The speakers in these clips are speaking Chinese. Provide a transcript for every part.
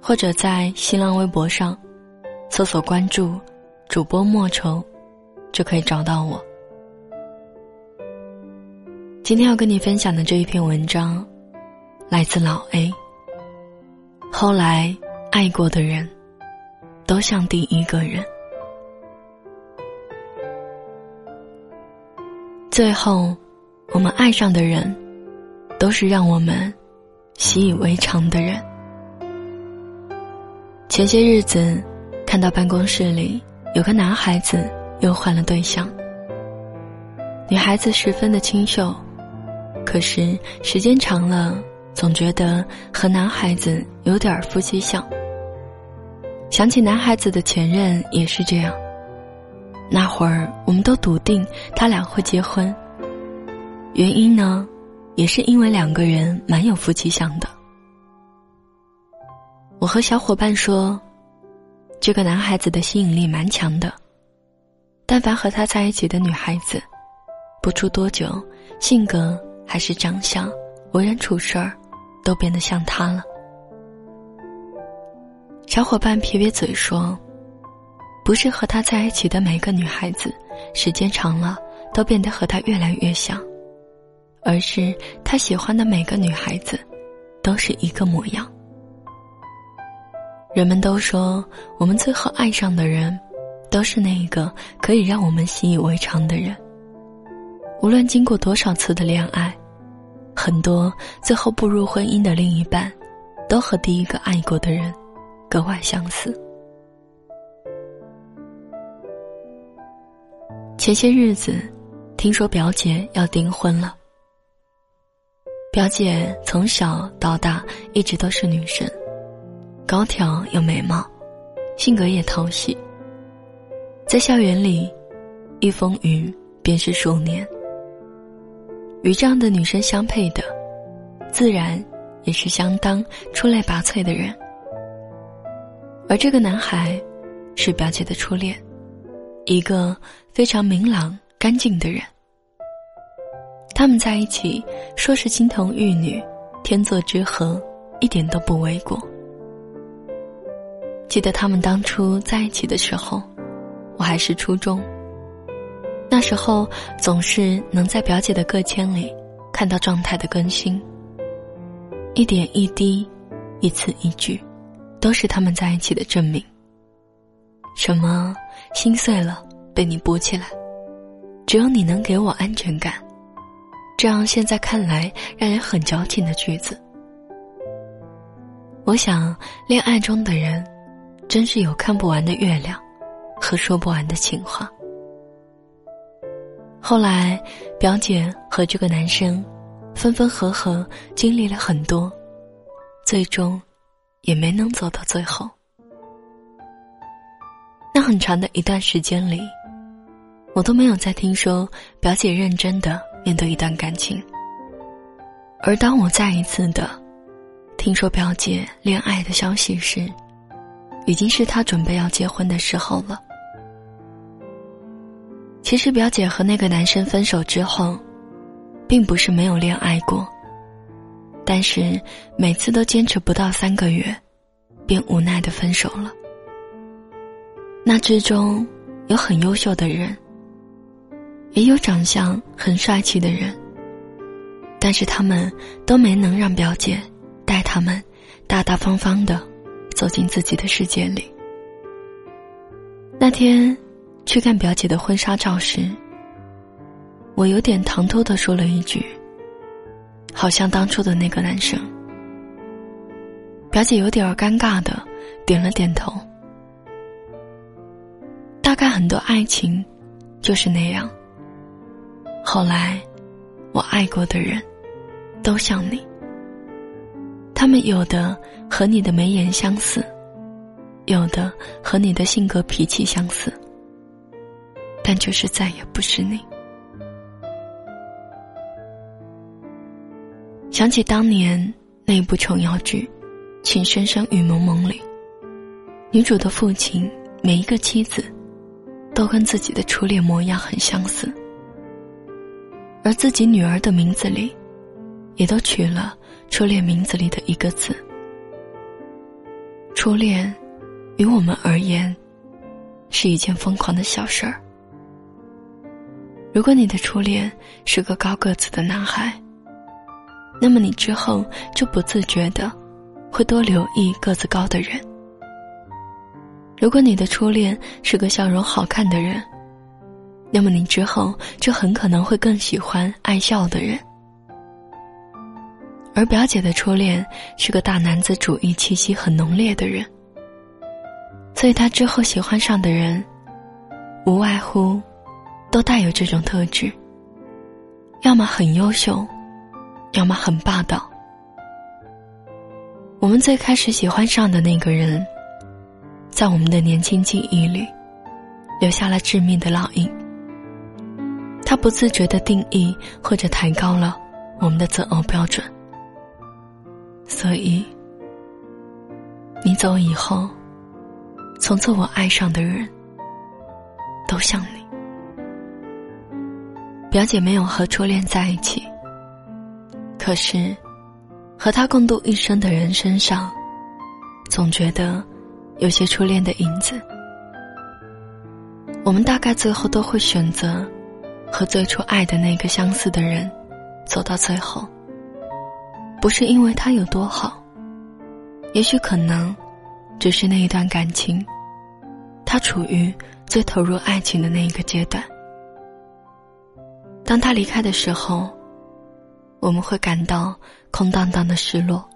或者在新浪微博上搜索关注主播莫愁，就可以找到我。今天要跟你分享的这一篇文章，来自老 A。后来爱过的人，都像第一个人，最后我们爱上的人，都是让我们习以为常的人。前些日子，看到办公室里有个男孩子又换了对象。女孩子十分的清秀，可是时间长了，总觉得和男孩子有点夫妻相。想起男孩子的前任也是这样，那会儿我们都笃定他俩会结婚。原因呢，也是因为两个人蛮有夫妻相的。我和小伙伴说，这个男孩子的吸引力蛮强的。但凡和他在一起的女孩子，不出多久，性格还是长相、为人处事儿，都变得像他了。小伙伴撇撇嘴说：“不是和他在一起的每个女孩子，时间长了都变得和他越来越像，而是他喜欢的每个女孩子，都是一个模样。”人们都说，我们最后爱上的人，都是那一个可以让我们习以为常的人。无论经过多少次的恋爱，很多最后步入婚姻的另一半，都和第一个爱过的人格外相似。前些日子，听说表姐要订婚了。表姐从小到大一直都是女神。高挑又美貌，性格也讨喜。在校园里，一风雨便是数年。与这样的女生相配的，自然也是相当出类拔萃的人。而这个男孩，是表姐的初恋，一个非常明朗干净的人。他们在一起，说是金童玉女、天作之合，一点都不为过。记得他们当初在一起的时候，我还是初中。那时候总是能在表姐的个签里看到状态的更新，一点一滴，一字一句，都是他们在一起的证明。什么心碎了被你补起来，只有你能给我安全感，这样现在看来让人很矫情的句子。我想，恋爱中的人。真是有看不完的月亮，和说不完的情话。后来，表姐和这个男生分分合合，经历了很多，最终也没能走到最后。那很长的一段时间里，我都没有再听说表姐认真的面对一段感情。而当我再一次的听说表姐恋爱的消息时，已经是他准备要结婚的时候了。其实表姐和那个男生分手之后，并不是没有恋爱过，但是每次都坚持不到三个月，便无奈的分手了。那之中有很优秀的人，也有长相很帅气的人，但是他们都没能让表姐带他们大大方方的。走进自己的世界里。那天，去看表姐的婚纱照时，我有点唐突的说了一句：“好像当初的那个男生。”表姐有点儿尴尬的点了点头。大概很多爱情，就是那样。后来，我爱过的人，都像你。他们有的和你的眉眼相似，有的和你的性格脾气相似，但就是再也不是你。想起当年那部琼瑶剧《情深深雨蒙蒙》里，女主的父亲每一个妻子，都跟自己的初恋模样很相似，而自己女儿的名字里，也都取了初恋名字里的一个字。初恋，于我们而言，是一件疯狂的小事儿。如果你的初恋是个高个子的男孩，那么你之后就不自觉的会多留意个子高的人。如果你的初恋是个笑容好看的人，那么你之后就很可能会更喜欢爱笑的人。而表姐的初恋是个大男子主义气息很浓烈的人，所以她之后喜欢上的人，无外乎，都带有这种特质。要么很优秀，要么很霸道。我们最开始喜欢上的那个人，在我们的年轻记忆里，留下了致命的烙印。他不自觉的定义或者抬高了我们的择偶标准。所以，你走以后，从此我爱上的人，都像你。表姐没有和初恋在一起，可是，和他共度一生的人身上，总觉得有些初恋的影子。我们大概最后都会选择，和最初爱的那个相似的人，走到最后。不是因为他有多好，也许可能，只是那一段感情，他处于最投入爱情的那一个阶段。当他离开的时候，我们会感到空荡荡的失落，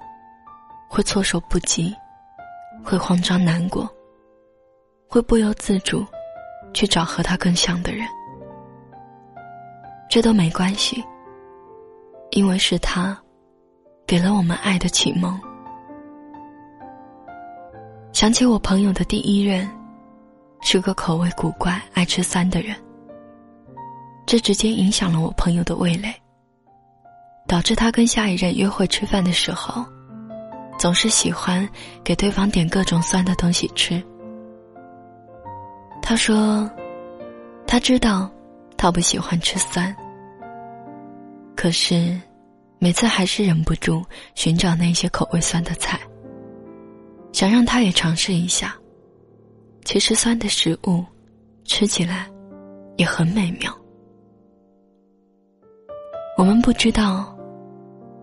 会措手不及，会慌张难过，会不由自主去找和他更像的人。这都没关系，因为是他。给了我们爱的启蒙。想起我朋友的第一任，是个口味古怪、爱吃酸的人。这直接影响了我朋友的味蕾，导致他跟下一任约会吃饭的时候，总是喜欢给对方点各种酸的东西吃。他说，他知道他不喜欢吃酸，可是。每次还是忍不住寻找那些口味酸的菜，想让他也尝试一下。其实酸的食物，吃起来也很美妙。我们不知道，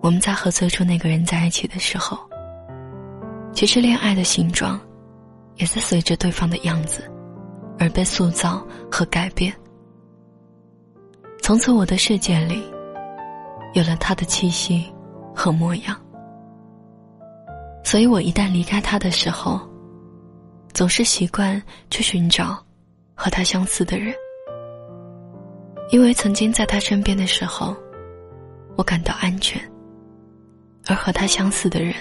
我们在和最初那个人在一起的时候，其实恋爱的形状，也在随着对方的样子，而被塑造和改变。从此，我的世界里。有了他的气息和模样，所以我一旦离开他的时候，总是习惯去寻找和他相似的人，因为曾经在他身边的时候，我感到安全，而和他相似的人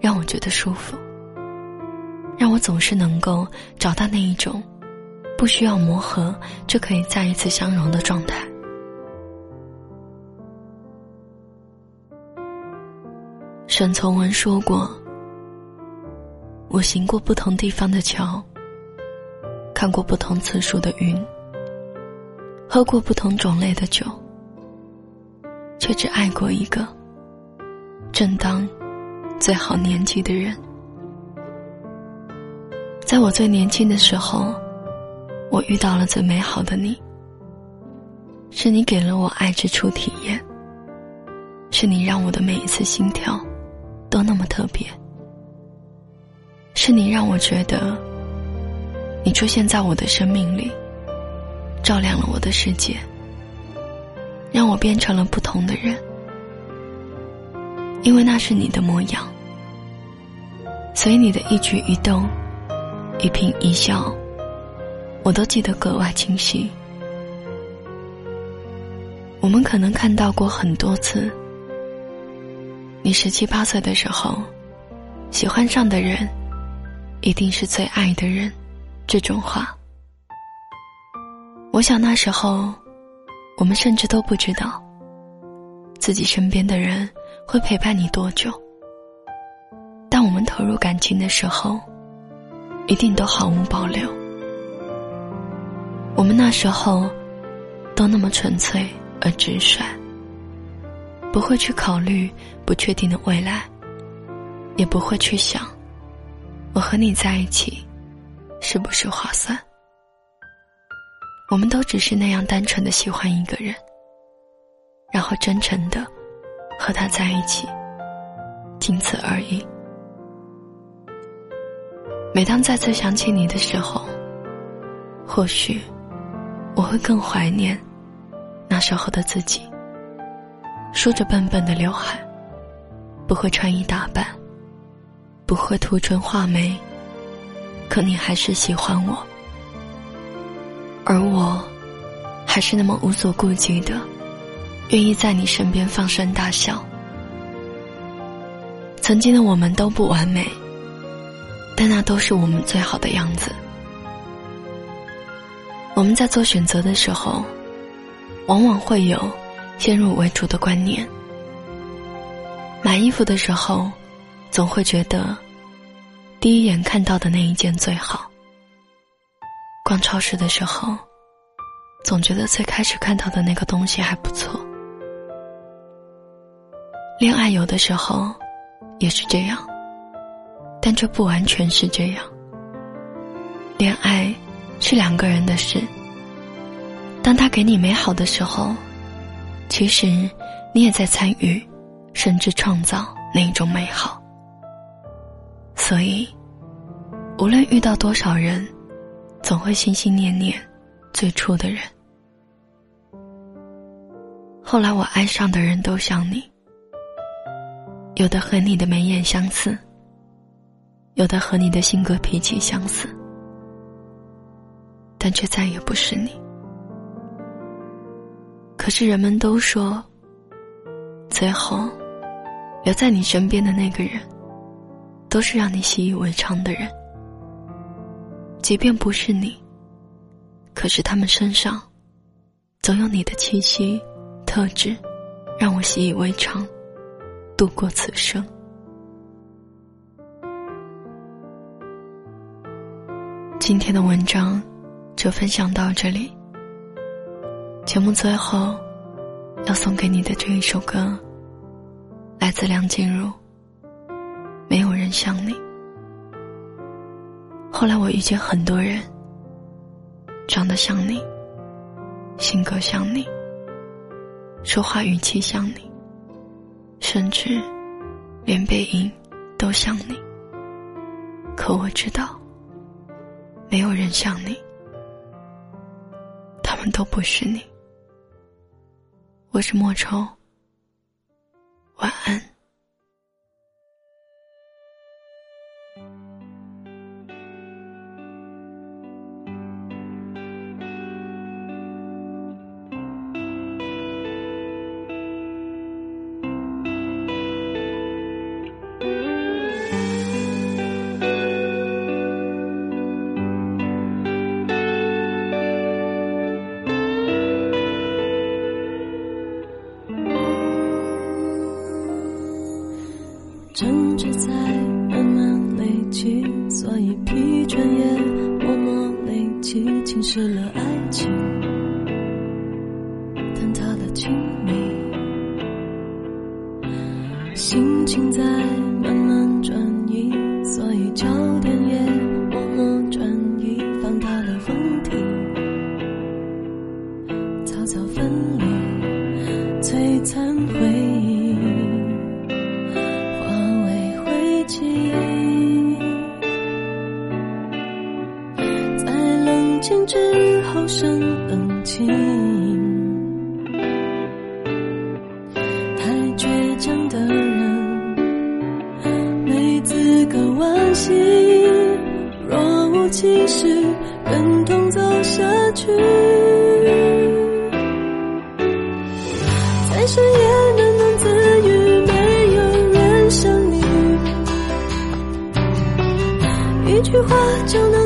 让我觉得舒服，让我总是能够找到那一种不需要磨合就可以再一次相融的状态。沈从文说过：“我行过不同地方的桥，看过不同次数的云，喝过不同种类的酒，却只爱过一个正当最好年纪的人。在我最年轻的时候，我遇到了最美好的你。是你给了我爱之初体验，是你让我的每一次心跳。”都那么特别，是你让我觉得，你出现在我的生命里，照亮了我的世界，让我变成了不同的人。因为那是你的模样，所以你的一举一动、一颦一笑，我都记得格外清晰。我们可能看到过很多次。你十七八岁的时候，喜欢上的人，一定是最爱的人，这种话，我想那时候，我们甚至都不知道，自己身边的人会陪伴你多久。当我们投入感情的时候，一定都毫无保留。我们那时候，都那么纯粹而直率，不会去考虑不确定的未来，也不会去想。我和你在一起，是不是划算？我们都只是那样单纯的喜欢一个人，然后真诚的和他在一起，仅此而已。每当再次想起你的时候，或许我会更怀念那时候的自己，梳着笨笨的刘海，不会穿衣打扮。不会涂唇画眉，可你还是喜欢我，而我，还是那么无所顾忌的，愿意在你身边放声大笑。曾经的我们都不完美，但那都是我们最好的样子。我们在做选择的时候，往往会有先入为主的观念。买衣服的时候。总会觉得，第一眼看到的那一件最好。逛超市的时候，总觉得最开始看到的那个东西还不错。恋爱有的时候也是这样，但这不完全是这样。恋爱是两个人的事。当他给你美好的时候，其实你也在参与，甚至创造那一种美好。所以，无论遇到多少人，总会心心念念最初的人。后来我爱上的人都像你，有的和你的眉眼相似，有的和你的性格脾气相似，但却再也不是你。可是人们都说，最后留在你身边的那个人。都是让你习以为常的人，即便不是你，可是他们身上总有你的气息、特质，让我习以为常，度过此生。今天的文章就分享到这里。节目最后要送给你的这一首歌，来自梁静茹。没有人像你。后来我遇见很多人，长得像你，性格像你，说话语气像你，甚至连背影都像你。可我知道，没有人像你，他们都不是你。我是莫愁，晚安。心情在慢慢转移，所以就若无其事，忍痛走下去，在深夜喃喃自语，没有人想你，一句话就能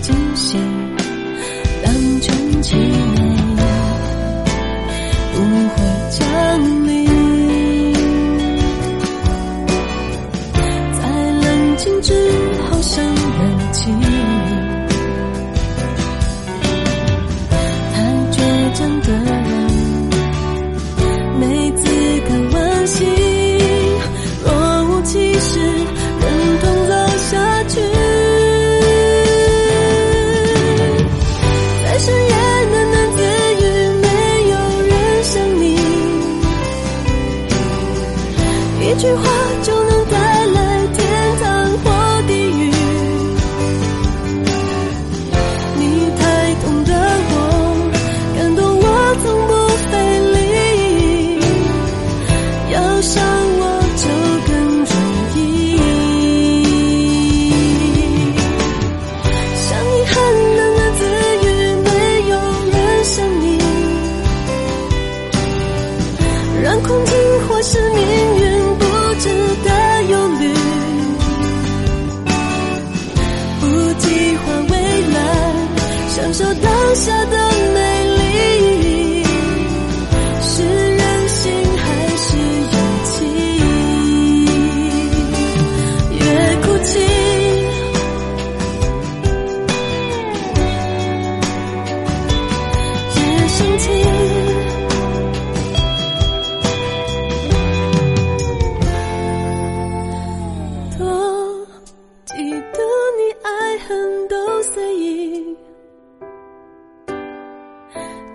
惊醒当真情句话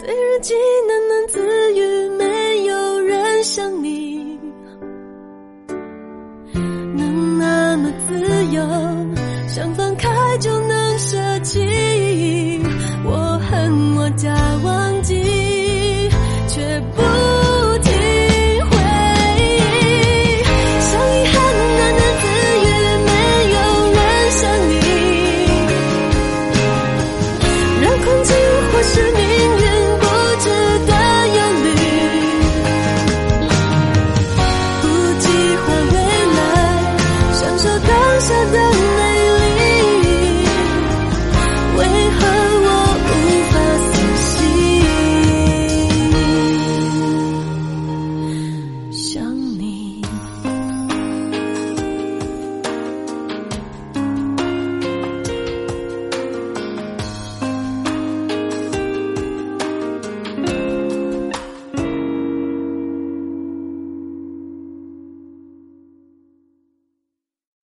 对日记喃喃自语，没有人像你，能那么自由，想法。